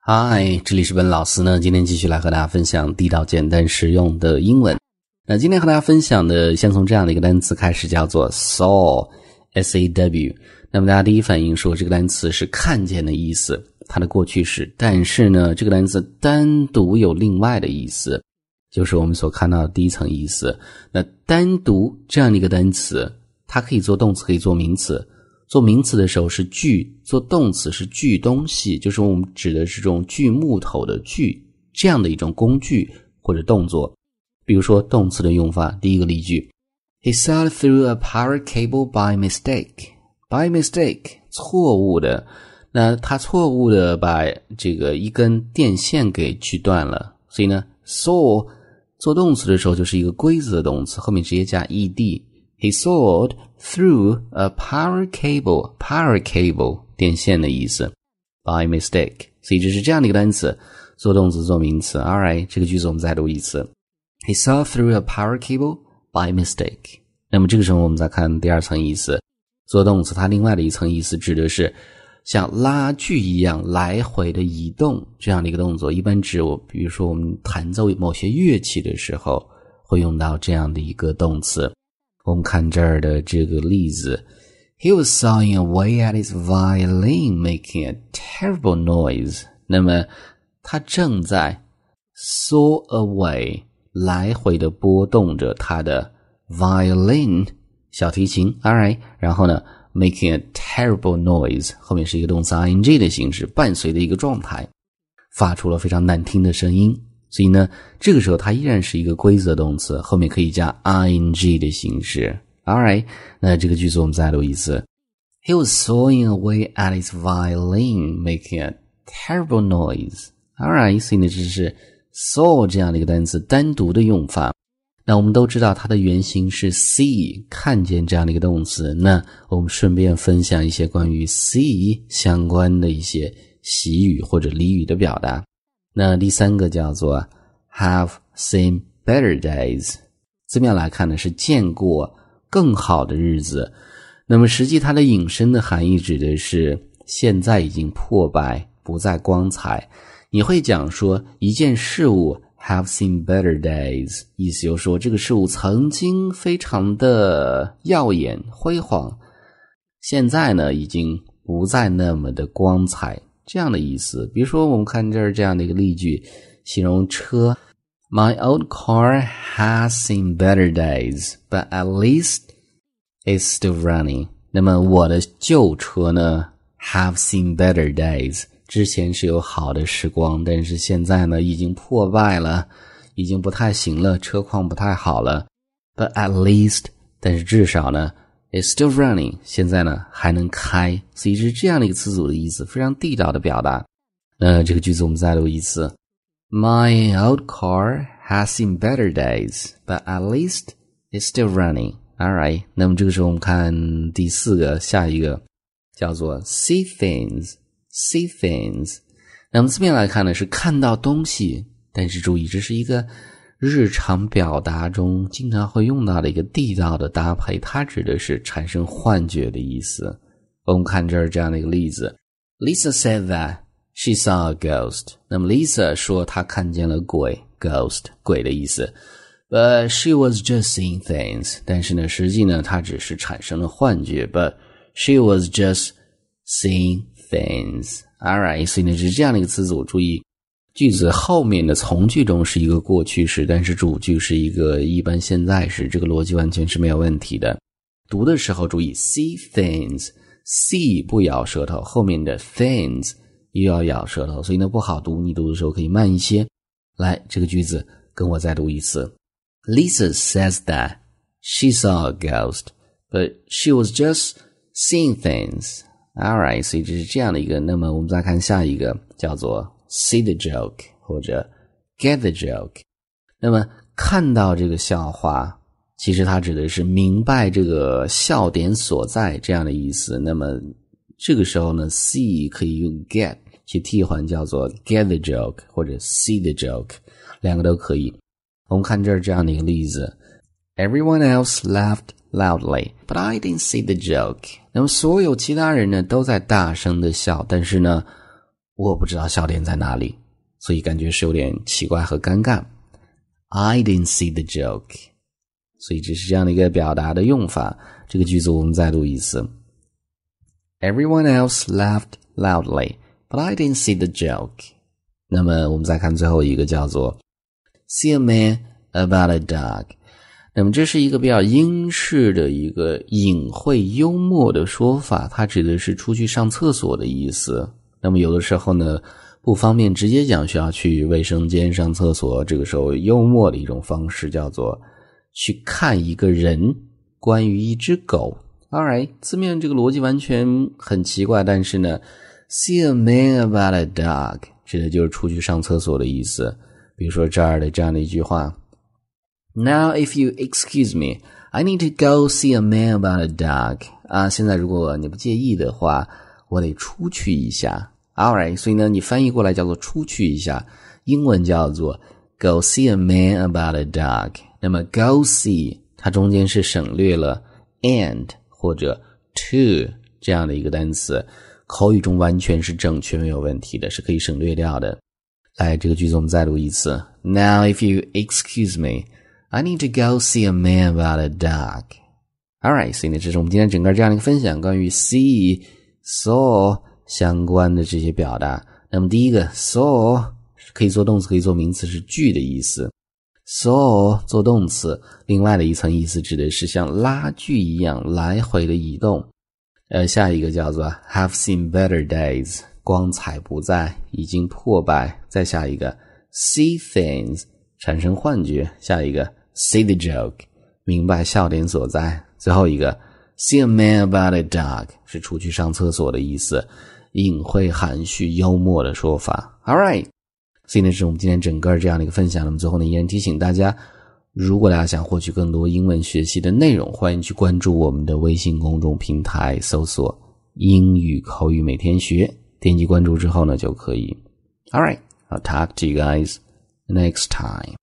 嗨，这里是本老师呢。今天继续来和大家分享地道、简单、实用的英文。那今天和大家分享的，先从这样的一个单词开始，叫做 saw，s a w。那么大家第一反应说这个单词是看见的意思，它的过去式。但是呢，这个单词单独有另外的意思，就是我们所看到的第一层意思。那单独这样的一个单词，它可以做动词，可以做名词。做名词的时候是锯，做动词是锯东西，就是我们指的是这种锯木头的锯这样的一种工具或者动作。比如说动词的用法，第一个例句：He saw through a power cable by mistake. By mistake，错误的。那他错误的把这个一根电线给锯断了。所以呢，saw 做动词的时候就是一个规则的动词，后面直接加 ed。He sawed through a power cable. Power cable 电线的意思。By mistake，所以这是这样的一个单词，做动词做名词。All right，这个句子我们再读一次。He saw through a power cable by mistake。那么这个时候我们再看第二层意思，做动词它另外的一层意思指的是像拉锯一样来回的移动这样的一个动作，一般指我，比如说我们弹奏某些乐器的时候会用到这样的一个动词。我们看这儿的这个例子，He was sawing away at his violin, making a terrible noise。那么他正在 saw away 来回的拨动着他的 violin 小提琴，all right。然后呢，making a terrible noise 后面是一个动词 ing 的形式，伴随的一个状态，发出了非常难听的声音。所以呢，这个时候它依然是一个规则动词，后面可以加 ing 的形式。All right，那这个句子我们再读一次。He was sawing away at his violin, making a terrible noise. All right，所以呢，这是 saw 这样的一个单词单独的用法。那我们都知道它的原型是 see，看见这样的一个动词。那我们顺便分享一些关于 see 相关的一些习语或者俚语的表达。那第三个叫做 have seen better days，字面来看呢是见过更好的日子。那么实际它的引申的含义指的是现在已经破败，不再光彩。你会讲说一件事物 have seen better days，意思就是说这个事物曾经非常的耀眼辉煌，现在呢已经不再那么的光彩。这样的意思，比如说，我们看这儿这样的一个例句，形容车：My old car has seen better days, but at least it's still running。那么我的旧车呢，have seen better days，之前是有好的时光，但是现在呢，已经破败了，已经不太行了，车况不太好了。But at least，但是至少呢。Is still running，现在呢还能开，所以是这样的一个词组的意思，非常地道的表达。那这个句子我们再读一次：My old car has seen better days, but at least it's still running. All right。那么这个时候我们看第四个，下一个叫做 see things，see things。那么字面来看呢是看到东西，但是注意这是一个。日常表达中经常会用到的一个地道的搭配，它指的是产生幻觉的意思。我们看这儿这样的一个例子：Lisa said that she saw a ghost。那么 Lisa 说她看见了鬼，ghost 鬼的意思。But she was just seeing things。但是呢，实际呢，她只是产生了幻觉。But she was just seeing things。All right，所以呢是这样的一个词组，注意。句子后面的从句中是一个过去式，但是主句是一个一般现在时，这个逻辑完全是没有问题的。读的时候注意，see things，see 不咬舌头，后面的 things 又要咬舌头，所以呢不好读。你读的时候可以慢一些。来，这个句子跟我再读一次。Lisa says that she saw a ghost, but she was just seeing things. All right，所以这是这样的一个。那么我们再看下一个，叫做。See the joke 或者 get the joke，那么看到这个笑话，其实它指的是明白这个笑点所在这样的意思。那么这个时候呢，see 可以用 get 去替换，叫做 get the joke 或者 see the joke，两个都可以。我们看这儿这样的一个例子：Everyone else laughed loudly, but I didn't see the joke。那么所有其他人呢都在大声的笑，但是呢。我不知道笑点在哪里，所以感觉是有点奇怪和尴尬。I didn't see the joke，所以这是这样的一个表达的用法。这个句子我们再读一次。Everyone else laughed loudly, but I didn't see the joke。那么我们再看最后一个叫做 See a man about a dog。那么这是一个比较英式的一个隐晦幽默的说法，它指的是出去上厕所的意思。那么有的时候呢，不方便直接讲需要去卫生间上厕所，这个时候幽默的一种方式叫做去看一个人，关于一只狗。All right，字面这个逻辑完全很奇怪，但是呢，see a man about a dog 指的就是出去上厕所的意思。比如说这儿的这样的一句话：Now if you excuse me, I need to go see a man about a dog。啊，现在如果你不介意的话。我得出去一下，All right，所以呢，你翻译过来叫做出去一下，英文叫做 Go see a man about a dog。那么 Go see 它中间是省略了 and 或者 to 这样的一个单词，口语中完全是正确没有问题的，是可以省略掉的。来，这个句子我们再读一次。Now, if you excuse me, I need to go see a man about a dog. All right，所以呢，这是我们今天整个这样的一个分享，关于 see。Saw 相关的这些表达，那么第一个 saw 可以做动词，可以做名词，是锯的意思。saw 做动词，另外的一层意思指的是像拉锯一样来回的移动。呃，下一个叫做 have seen better days，光彩不再，已经破败。再下一个 see things，产生幻觉。下一个 see the joke，明白笑点所在。最后一个。See a man about a dog 是出去上厕所的意思，隐晦含蓄、幽默的说法。All right，所以呢是我们今天整个这样的一个分享。那么最后呢，依然提醒大家，如果大家想获取更多英文学习的内容，欢迎去关注我们的微信公众平台，搜索“英语口语每天学”，点击关注之后呢就可以。All right，I'll talk to you guys next time.